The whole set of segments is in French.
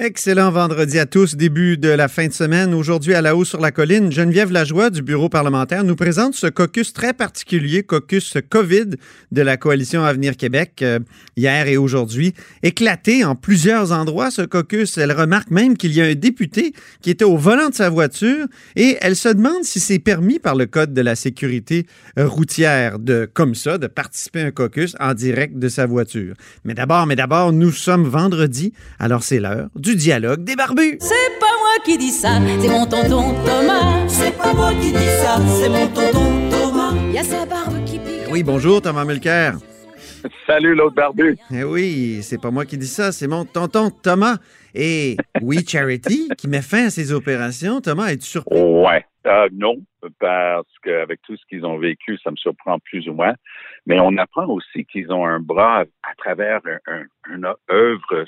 Excellent vendredi à tous, début de la fin de semaine. Aujourd'hui, à la haut sur la colline, Geneviève Lajoie du bureau parlementaire nous présente ce caucus très particulier, caucus COVID de la coalition Avenir Québec, euh, hier et aujourd'hui. Éclaté en plusieurs endroits, ce caucus. Elle remarque même qu'il y a un député qui était au volant de sa voiture et elle se demande si c'est permis par le Code de la sécurité routière de, comme ça, de participer à un caucus en direct de sa voiture. Mais d'abord, mais d'abord, nous sommes vendredi, alors c'est l'heure du dialogue des barbus. C'est pas moi qui dis ça, c'est mon tonton Thomas. C'est pas moi qui dis ça, c'est mon tonton Thomas. Y a sa barbe qui pique. Oui, bonjour Thomas Mulcair. Salut l'autre barbu. Eh oui, c'est pas moi qui dis ça, c'est mon tonton Thomas. Et We Charity qui met fin à ses opérations. Thomas, es-tu surpris? Ouais. Euh, non, parce qu'avec tout ce qu'ils ont vécu, ça me surprend plus ou moins. Mais on apprend aussi qu'ils ont un bras à travers un, un, une œuvre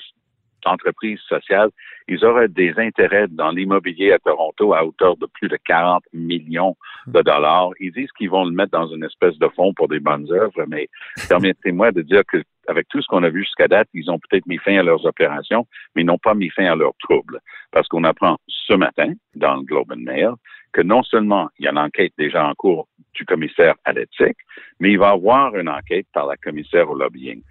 entreprise sociale, ils auraient des intérêts dans l'immobilier à Toronto à hauteur de plus de 40 millions de dollars. Ils disent qu'ils vont le mettre dans une espèce de fonds pour des bonnes œuvres, mais permettez-moi de dire que avec tout ce qu'on a vu jusqu'à date, ils ont peut-être mis fin à leurs opérations, mais ils n'ont pas mis fin à leurs troubles. Parce qu'on apprend ce matin dans le Globe and Mail que non seulement il y a une enquête déjà en cours du commissaire à l'éthique, mais il va y avoir une enquête par la commissaire au lobbying.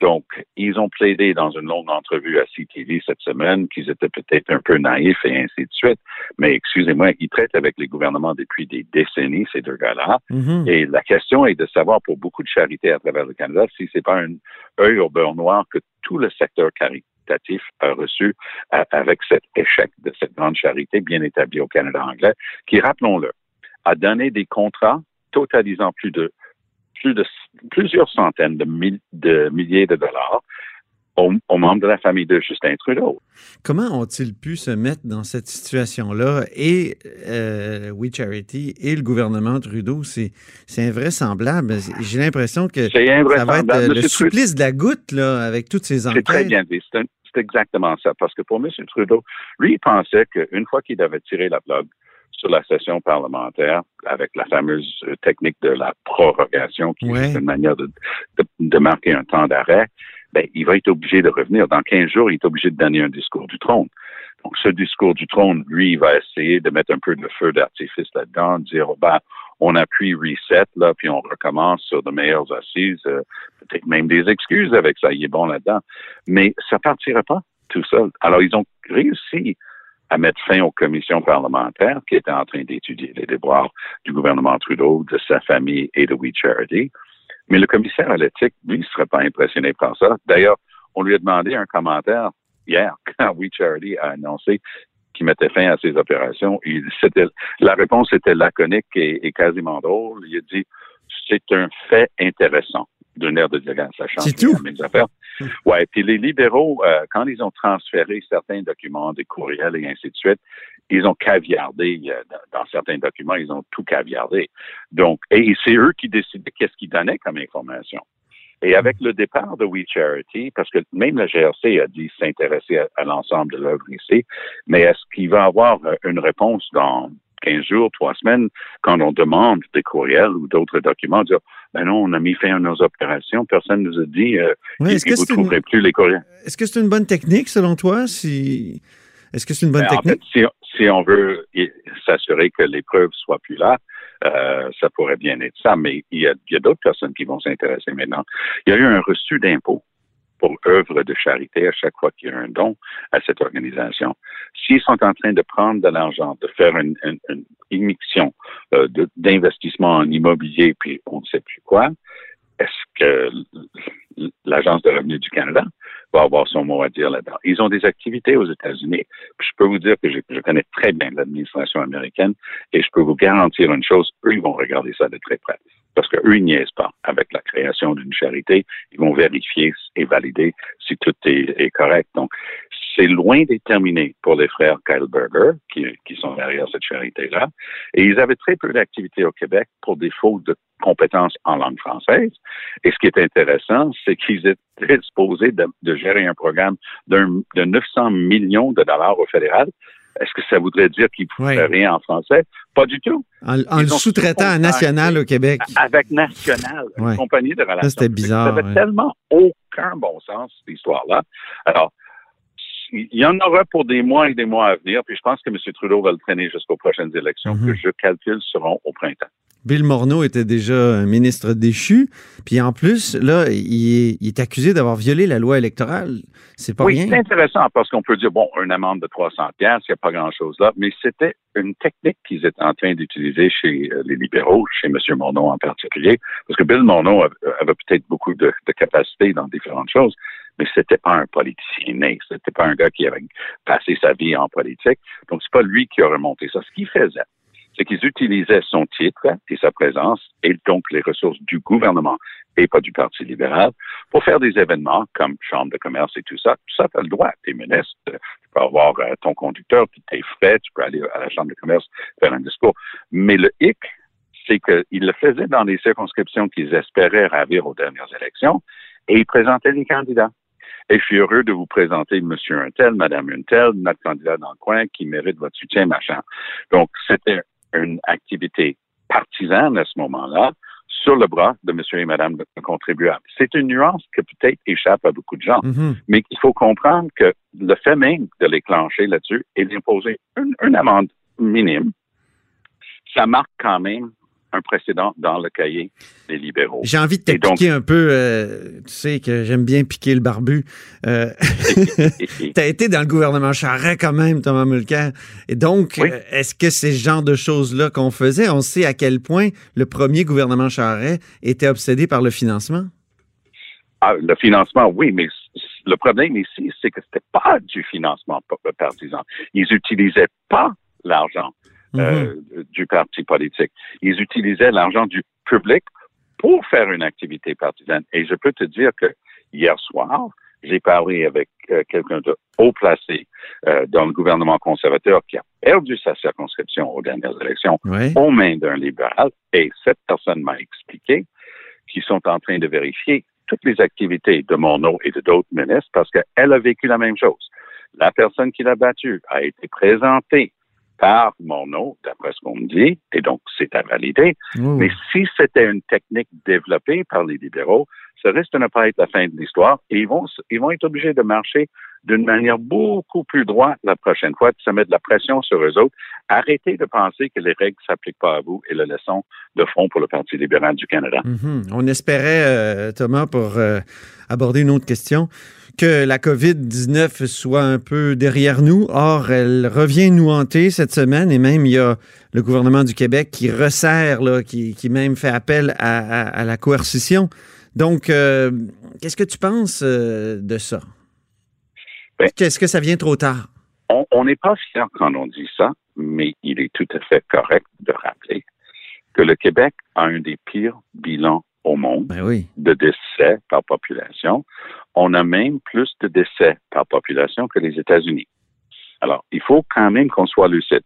Donc, ils ont plaidé dans une longue entrevue à CTV cette semaine qu'ils étaient peut-être un peu naïfs et ainsi de suite. Mais excusez-moi, ils traitent avec les gouvernements depuis des décennies, ces deux gars-là. Mhm. Et la question est de savoir pour beaucoup de charités à travers le Canada si c'est pas un œil au beurre noir que tout le secteur caritatif a reçu à- avec cet échec de cette grande charité bien établie au Canada anglais, qui, rappelons-le, a donné des contrats totalisant plus de plus de plusieurs centaines de, de milliers de dollars aux, aux membres de la famille de Justin Trudeau. Comment ont-ils pu se mettre dans cette situation-là? Et euh, We Charity et le gouvernement Trudeau, c'est invraisemblable. J'ai l'impression que C'est ça va être le Monsieur Trudeau- supplice de la goutte là, avec toutes ces C'est très enquêtes. bien dit. C'est exactement ça. Parce que pour M. Trudeau, lui, il pensait qu'une fois qu'il avait tiré la blog sur la session parlementaire avec la fameuse euh, technique de la prorogation, qui Ouais. est une manière de, de, de marquer un temps d'arrêt, ben, il va être obligé de revenir. Dans 15 jours, il est obligé de donner un discours du trône. Donc, ce discours du trône, lui, il va essayer de mettre un peu de feu d'artifice là-dedans, de dire, ben, on appuie reset, là, puis on recommence sur de meilleures assises, euh, peut-être même des excuses avec ça, il est bon là-dedans. Mais ça partira pas tout seul. Alors, ils ont réussi à mettre fin aux commissions parlementaires qui étaient en train d'étudier les déboires du gouvernement Trudeau, de sa famille et de We Charity. Mais le commissaire à l'éthique, lui, ne serait pas impressionné par ça. D'ailleurs, on lui a demandé un commentaire hier quand We Charity a annoncé qu'il mettait fin à ses opérations. La réponse était laconique et quasiment drôle. Il a dit c'est un fait intéressant d'une aire de dire ça change C'est tout. mes affaires. Ouais, puis les libéraux, euh, quand ils ont transféré certains documents, des courriels et ainsi de suite, ils ont caviardé euh, dans, certains documents, ils ont tout caviardé. Donc, et c'est eux qui décidaient qu'est-ce qu'ils donnaient comme information. Et avec le départ de We Charity, parce que même la GRC a dit s'intéresser à, à l'ensemble de l'œuvre ici, mais est-ce qu'il va y avoir euh, une réponse dans 15 jours, trois semaines, quand on demande des courriels ou d'autres documents, dire, ben non, on a mis fin à nos opérations, personne nous a dit, euh, Est-ce que vous c'est trouverez une, plus les courriels. est-ce que c'est une bonne technique selon toi? Si... Est-ce que c'est une bonne Ben, en fait, technique? si, si on veut s'assurer que les preuves soient plus là, euh, ça pourrait bien être ça, mais il y a, il y a d'autres personnes qui vont s'intéresser maintenant. Il y a eu un reçu d'impôt pour œuvre de charité à chaque fois qu'il y a un don à cette organisation. S'ils sont en train de prendre de l'argent, de faire une, une, une immixtion euh, d'investissement en immobilier, puis on ne sait plus quoi, est-ce que l'Agence de revenus du Canada va avoir son mot à dire là-dedans? Ils ont des activités aux États-Unis. Je peux vous dire que je, je connais très bien l'administration américaine et je peux vous garantir une chose, eux, ils vont regarder ça de très près. Parce qu'eux, ils niaisent pas avec la création d'une charité. Ils vont vérifier et valider si tout est, correct. Donc, c'est loin d'être terminé pour les frères Keilberger, qui, qui sont derrière cette charité-là. Et ils avaient très peu d'activité au Québec pour défaut de compétences en langue française. Et ce qui est intéressant, c'est qu'ils étaient disposés de, de, gérer un programme de 900 millions de dollars au fédéral. Est-ce que ça voudrait dire qu'ils ne pouvaient rien en français? Pas du tout. En, le sous-traitant à National au Québec. Avec National, une compagnie de relations. C'était bizarre. Ça n'avait tellement aucun bon sens, cette histoire-là. Alors, il y en aura pour des mois et des mois à venir, puis je pense que M. Trudeau va le traîner jusqu'aux prochaines élections, mm-hmm. que je calcule seront au printemps. Bill Morneau était déjà un ministre déchu. Puis en plus, là, il est, accusé d'avoir violé la loi électorale. C'est pas rien. Oui, c'est intéressant parce qu'on peut dire, bon, une amende de 300 pièces, il n'y a pas grand-chose là, mais c'était une technique qu'ils étaient en train d'utiliser chez euh, les libéraux, chez M. Morneau en particulier, parce que Bill Morneau avait, peut-être beaucoup de, de capacités dans différentes choses, mais c'était pas un politicien né, c'était pas un gars qui avait passé sa vie en politique, donc c'est pas lui qui a remonté ça. Ce qu'il faisait, c'est qu'ils utilisaient son titre et sa présence et donc les ressources du gouvernement et pas du Parti libéral pour faire des événements comme Chambre de commerce et tout ça. Tout ça, tu as le droit. Tu es ministre, tu peux avoir euh, ton conducteur, tu es frais, tu peux aller à la Chambre de commerce faire un discours. Mais le hic, c'est qu'ils le faisaient dans les circonscriptions qu'ils espéraient ravir aux dernières élections et ils présentaient les candidats. Et je suis heureux de vous présenter Monsieur Untel, Madame Untel, notre candidat dans le coin qui mérite votre soutien, machin. Donc, c'était une activité partisane à ce moment-là sur le bras de monsieur et madame le contribuable. C'est une nuance qui peut-être échappe à beaucoup de gens, mm-hmm. mais il faut comprendre que le fait même de les clencher là-dessus et d'imposer une amende minime, ça marque quand même un précédent dans le cahier des libéraux. J'ai envie de te piquer un peu, euh, tu sais que j'aime bien piquer le barbu. Euh, tu as été dans le gouvernement Charest quand même, Thomas Mulcair. Et donc, euh, est-ce que c'est ce genre de choses-là qu'on faisait? On sait à quel point le premier gouvernement Charest était obsédé par le financement. Ah, le financement, oui, mais le problème ici, c'est que c'était pas du financement partisan. Ils n'utilisaient pas l'argent euh, mhm. du parti politique. Ils utilisaient l'argent du public pour faire une activité partisane. Et je peux te dire que hier soir, j'ai parlé avec euh, quelqu'un de haut placé euh, dans le gouvernement conservateur qui a perdu sa circonscription aux dernières élections aux mains d'un libéral. Et cette personne m'a expliqué qu'ils sont en train de vérifier toutes les activités de Monod et de d'autres ministres parce qu'elle a vécu la même chose. La personne qui l'a battu a été présentée par mon nom, d'après ce qu'on me dit, et donc c'est à valider. Mais si c'était une technique développée par les libéraux, ça risque de ne pas être la fin de l'histoire et ils vont, ils vont être obligés de marcher d'une manière beaucoup plus droite la prochaine fois, de se mettre de la pression sur eux autres. Arrêtez de penser que les règles ne s'appliquent pas à vous et le leçon de front pour le Parti libéral du Canada. Mm-hmm. On espérait, euh, Thomas, pour euh, aborder une autre question, que la COVID-19 soit un peu derrière nous. Or, elle revient nous hanter cette semaine et même il y a le gouvernement du Québec qui resserre, là, qui, qui même fait appel à, à, la coercition. Donc, euh, qu'est-ce que tu penses euh, de ça? Ben, Est-ce que ça vient trop tard? On n'est pas fier quand on dit ça, mais il est tout à fait correct de rappeler que le Québec a un des pires bilans au monde ben de décès par population. On a même plus de décès par population que les États-Unis. Alors, il faut quand même qu'on soit lucide.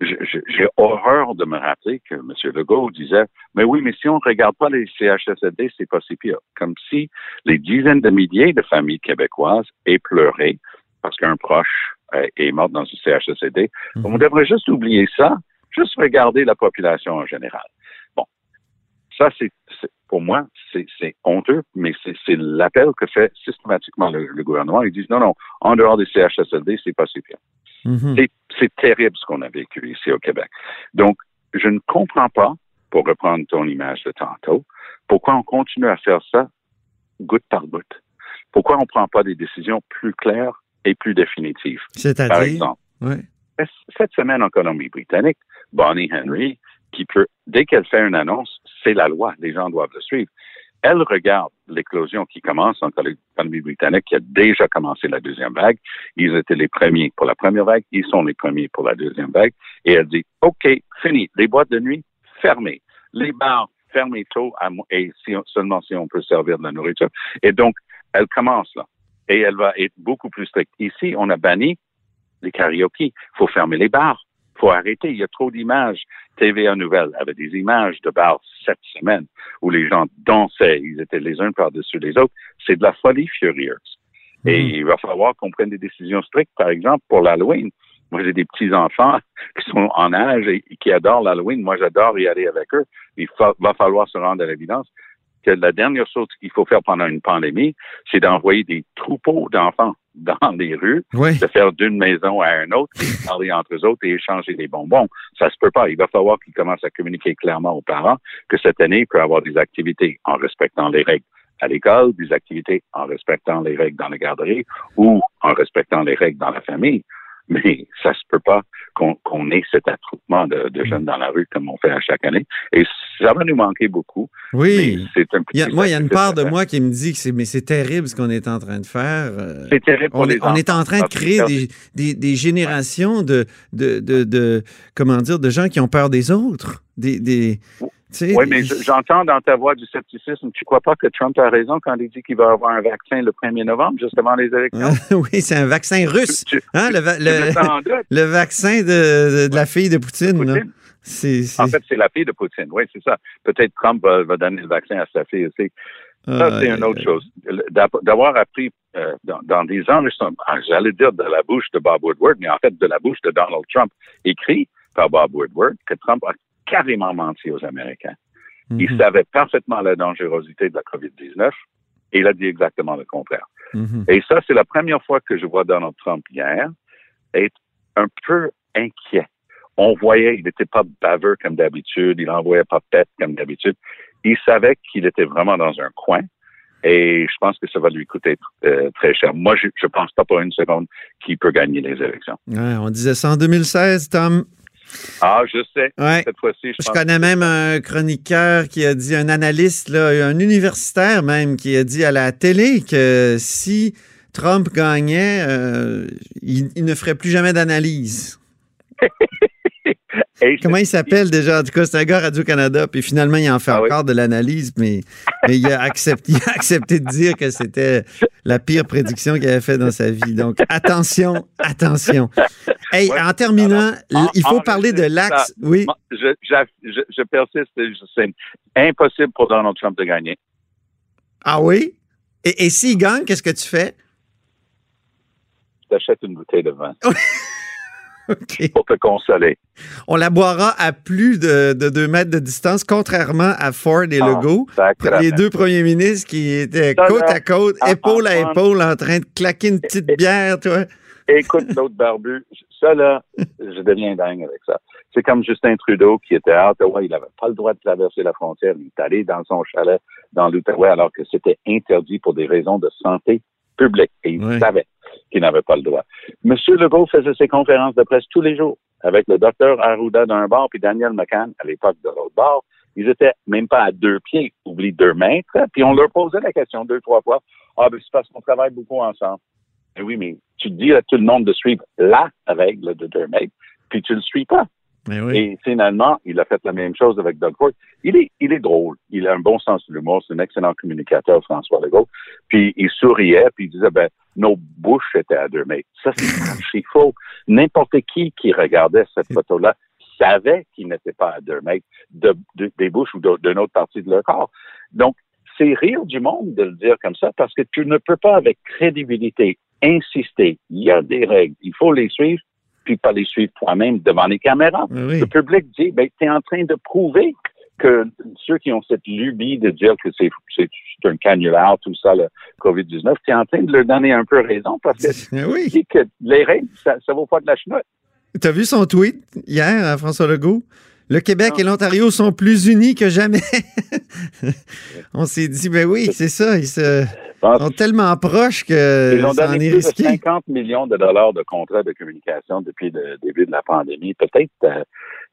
J'ai horreur de me rappeler que M. Legault disait, mais oui, mais si on ne regarde pas les CHSLD, c'est pas si pire. Comme si les dizaines de milliers de familles québécoises aient pleuré parce qu'un proche euh, est mort dans un CHSLD. Mhm. On devrait juste oublier ça, juste regarder la population en général. Bon, ça, c'est pour moi, c'est honteux, mais c'est l'appel que fait systématiquement le, gouvernement. Ils disent non, non, en dehors des CHSLD, c'est pas si bien. Mm-hmm. C'est terrible ce qu'on a vécu ici au Québec. Donc, je ne comprends pas, pour reprendre ton image de tantôt, pourquoi on continue à faire ça goutte par goutte. Pourquoi on ne prend pas des décisions plus claires et plus définitives? C'est-à-dire? Par exemple, cette semaine en Colombie-Britannique, Bonnie Henry qui peut, dès qu'elle fait une annonce, c'est la loi, les gens doivent le suivre. Elle regarde l'éclosion qui commence en Colombie-Britannique, qui a déjà commencé la deuxième vague. Ils étaient les premiers pour la première vague, ils sont les premiers pour la deuxième vague. Et elle dit, OK, fini. Les boîtes de nuit, fermées. Les bars, fermés tôt, et seulement si on peut servir de la nourriture. Et donc, elle commence là. et elle va être beaucoup plus stricte. Ici, on a banni les karaokés. Il faut fermer les bars. Il faut arrêter. Il y a trop d'images. TVA Nouvelle avait des images de bars cette semaine où les gens dansaient. Ils étaient les uns par-dessus les autres. C'est de la folie furieuse. Et mhm. il va falloir qu'on prenne des décisions strictes, par exemple, pour l'Halloween. Moi, j'ai des petits-enfants qui sont en âge et qui adorent l'Halloween. Moi, j'adore y aller avec eux. Il va falloir se rendre à l'évidence que la dernière chose qu'il faut faire pendant une pandémie, c'est d'envoyer des troupeaux d'enfants dans les rues, de faire d'une maison à une autre, parler entre eux autres et échanger des bonbons. Ça se peut pas. Il va falloir qu'ils commencent à communiquer clairement aux parents que cette année, il peut avoir des activités en respectant les règles à l'école, des activités en respectant les règles dans la garderie ou en respectant les règles dans la famille mais ça se peut pas qu'on ait cet attroupement de, jeunes dans la rue comme on fait à chaque année. Et ça va nous manquer beaucoup. Oui. moi, il y a une part de moi qui me dit que c'est mais c'est terrible ce qu'on est en train de faire. Euh, c'est terrible pour on, les on est en train de créer des, des, générations de, de, de, comment dire de gens qui ont peur des autres. Des, des, oui, mais j'entends dans ta voix du scepticisme. Tu crois pas que Trump a raison quand il dit qu'il va avoir un vaccin le 1er novembre, juste avant les élections? oui, c'est un vaccin russe. hein, le, le, vaccin de, de, la fille de Poutine. En fait, c'est la fille de Poutine. Oui, c'est ça. Peut-être Trump va, donner le vaccin à sa fille aussi. Ça, c'est une autre chose. D'avoir appris euh, dans, dans, des enregistrements, ah, j'allais dire de la bouche de Bob Woodward, mais en fait de la bouche de Donald Trump, écrit par Bob Woodward, que Trump a carrément menti aux Américains. Il mhm. savait parfaitement la dangerosité de la COVID-19 et il a dit exactement le contraire. Mhm. Et ça, c'est la première fois que je vois Donald Trump hier être un peu inquiet. On voyait, il n'était pas baveux comme d'habitude, il n'envoyait pas tête comme d'habitude. Il savait qu'il était vraiment dans un coin et je pense que ça va lui coûter euh, très cher. Moi, je ne pense pas pour une seconde qu'il peut gagner les élections. on disait ça en 2016, Tom. Ah, je sais. Cette fois-ci, je, connais même un chroniqueur qui a dit, un analyste, là, un universitaire même, qui a dit à la télé que si Trump gagnait, euh, il, ne ferait plus jamais d'analyse. Comment il s'appelle déjà? En tout cas, c'est un gars Radio-Canada, puis finalement, il en fait ah encore de l'analyse, mais, il, a accepté, il a accepté de dire que c'était la pire prédiction qu'il avait fait dans sa vie. Donc, attention, attention. Hey, en terminant, il faut parler de l'axe. Oui? Je, je, je, persiste. C'est impossible pour Donald Trump de gagner. Ah oui? Et, et s'il gagne, qu'est-ce que tu fais? Tu achètes une bouteille de vin. Pour te consoler. On la boira à plus de, de deux mètres de distance, contrairement à Ford et ah, Legault, les deux premiers ministres qui étaient côte à côte, épaule à épaule, en train de claquer une petite bière, toi. Écoute l'autre barbu, ça là, je deviens dingue avec ça. C'est comme Justin Trudeau qui était à Ottawa, il n'avait pas le droit de traverser la frontière, il est allé dans son chalet dans l'Outaouais alors que c'était interdit pour des raisons de santé publique et il savait qu'il n'avait pas le droit. Monsieur Legault faisait ses conférences de presse tous les jours avec le docteur Arruda d'un bord puis Daniel McCann à l'époque de l'autre bord. Ils étaient même pas à deux pieds, oublie deux mètres, puis on leur posait la question deux, trois fois. Ah, ben, c'est parce qu'on travaille beaucoup ensemble. Eh oui, mais tu dis à tout le monde de suivre la règle de deux mètres, puis tu le suis pas. Et finalement, il a fait la même chose avec Doug Ford. Il est, il est drôle. Il a un bon sens de l'humour. C'est un excellent communicateur, François Legault. Puis il souriait, puis il disait, ben, nos bouches étaient à deux mètres. Ça, c'est faux. N'importe qui qui regardait cette photo-là savait qu'il n'était pas à deux mètres de, des bouches ou d'une autre partie de leur corps. Donc, c'est rire du monde de le dire comme ça parce que tu ne peux pas avec crédibilité insister. Il y a des règles. Il faut les suivre puis pas les suivre toi-même devant les caméras. Le public dit, ben, tu es en train de prouver que ceux qui ont cette lubie de dire que c'est, un canular, tout ça, le COVID-19, tu es en train de leur donner un peu raison parce que oui. dis que les règles, ça, ne vaut pas de la chenoute. Tu as vu son tweet hier à François Legault? Le Québec et l'Ontario sont plus unis que jamais. On s'est dit, ben oui, c'est ça. Ils se, sont tellement proches que Ils ont donné plus de 50 millions de dollars de contrats de communication depuis le début de la pandémie. Peut-être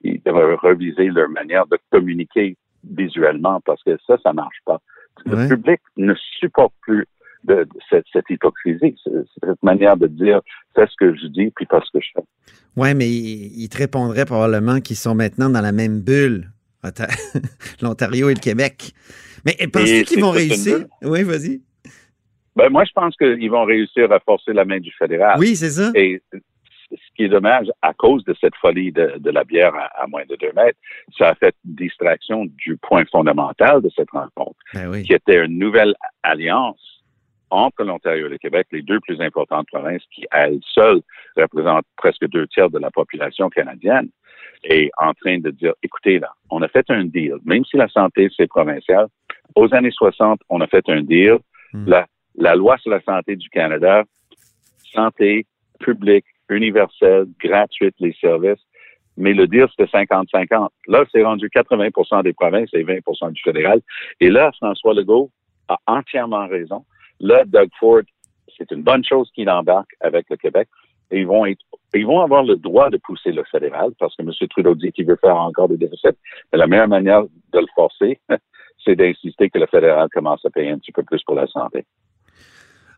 qu'ils euh, devraient reviser leur manière de communiquer visuellement parce que ça, ça marche pas. Le public ne supporte plus de, cette, hypocrisie, cette manière de dire c'est ce que je dis puis pas ce que je fais. Oui, mais ils te répondraient probablement qu'ils sont maintenant dans la même bulle, l'Ontario et le Québec. Mais penses-tu qu'ils vont réussir? Oui, vas-y. Ben, moi, je pense qu'ils vont réussir à forcer la main du fédéral. Oui, c'est ça. Et ce qui est dommage, à cause de cette folie de, de la bière à, moins de deux mètres, ça a fait distraction du point fondamental de cette rencontre, ben qui était une nouvelle alliance entre l'Ontario et le Québec, les deux plus importantes provinces qui, à elles seules, représentent presque deux tiers de la population canadienne, et en train de dire, écoutez, là, on a fait un deal, même si la santé, c'est provincial, aux années 60, on a fait un deal, hmm. la, la loi sur la santé du Canada, santé publique, universelle, gratuite, les services, mais le deal, c'était 50-50. Là, c'est rendu 80 des provinces et 20 du fédéral. Et là, François Legault a entièrement raison. Là, Doug Ford, c'est une bonne chose qu'il embarque avec le Québec. Et ils vont être, ils vont avoir le droit de pousser le fédéral parce que M. Trudeau dit qu'il veut faire encore des déficits. Mais la meilleure manière de le forcer, c'est d'insister que le fédéral commence à payer un petit peu plus pour la santé.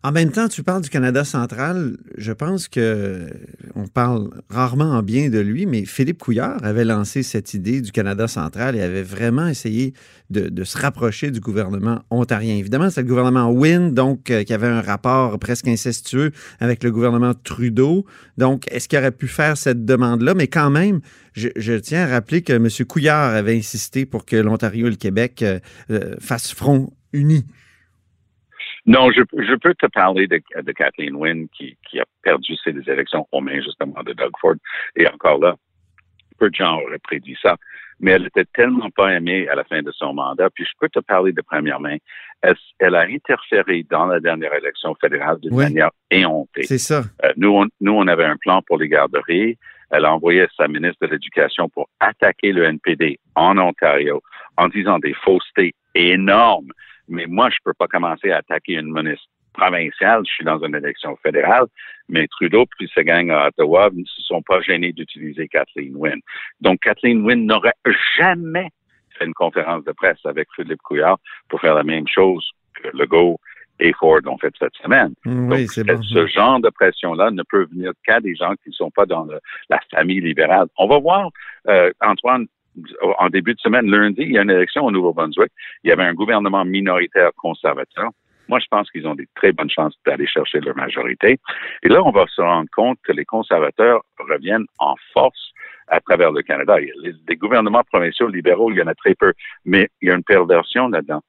En même temps, tu parles du Canada central. Je pense que on parle rarement en bien de lui, mais Philippe Couillard avait lancé cette idée du Canada central et avait vraiment essayé de, se rapprocher du gouvernement ontarien. Évidemment, c'est le gouvernement Wynne, donc euh, qui avait un rapport presque incestueux avec le gouvernement Trudeau. Donc, est-ce qu'il aurait pu faire cette demande-là? Mais quand même, je, tiens à rappeler que M. Couillard avait insisté pour que l'Ontario et le Québec euh, euh, fassent front uni. Non, je, je, peux te parler de, de Kathleen Wynne qui, qui, a perdu ses élections aux mains justement de Doug Ford. Et encore là, peu de gens auraient prédit ça. Mais elle était tellement pas aimée à la fin de son mandat. Puis je peux te parler de première main. Elle, elle a interféré dans la dernière élection fédérale d'une manière éhontée. C'est ça. Euh, nous, on, nous, on avait un plan pour les garderies. Elle a envoyé sa ministre de l'Éducation pour attaquer le NPD en Ontario en disant des faussetés énormes mais moi, je peux pas commencer à attaquer une ministre provinciale. Je suis dans une élection fédérale, mais Trudeau puis sa gang à Ottawa ne se sont pas gênés d'utiliser Kathleen Wynne. Donc, Kathleen Wynne n'aurait jamais fait une conférence de presse avec Philippe Couillard pour faire la même chose que Legault et Ford ont fait cette semaine. Oui, c'est bon. Ce genre de pression-là ne peut venir qu'à des gens qui ne sont pas dans la famille libérale. On va voir, euh, Antoine, en début de semaine, lundi, il y a une élection au Nouveau-Brunswick. Il y avait un gouvernement minoritaire conservateur. Moi, je pense qu'ils ont des très bonnes chances d'aller chercher leur majorité. Et là, on va se rendre compte que les conservateurs reviennent en force à travers le Canada. Les, gouvernements provinciaux libéraux, il y en a très peu, mais il y a une perversion là-dedans.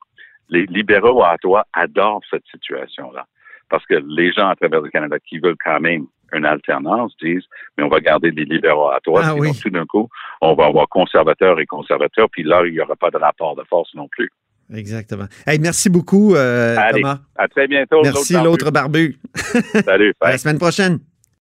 Les libéraux à Ottawa adorent cette situation-là parce que les gens à travers le Canada qui veulent quand même une alternance disent, mais on va garder des libéraux à toi. Ah, oui. tout d'un coup, on va avoir conservateurs et conservateurs, puis là, il n'y aura pas de rapport de force non plus. Exactement. Hey, merci beaucoup, euh, Allez, Thomas. À très bientôt. Merci, l'autre barbu. Salut. à la semaine prochaine.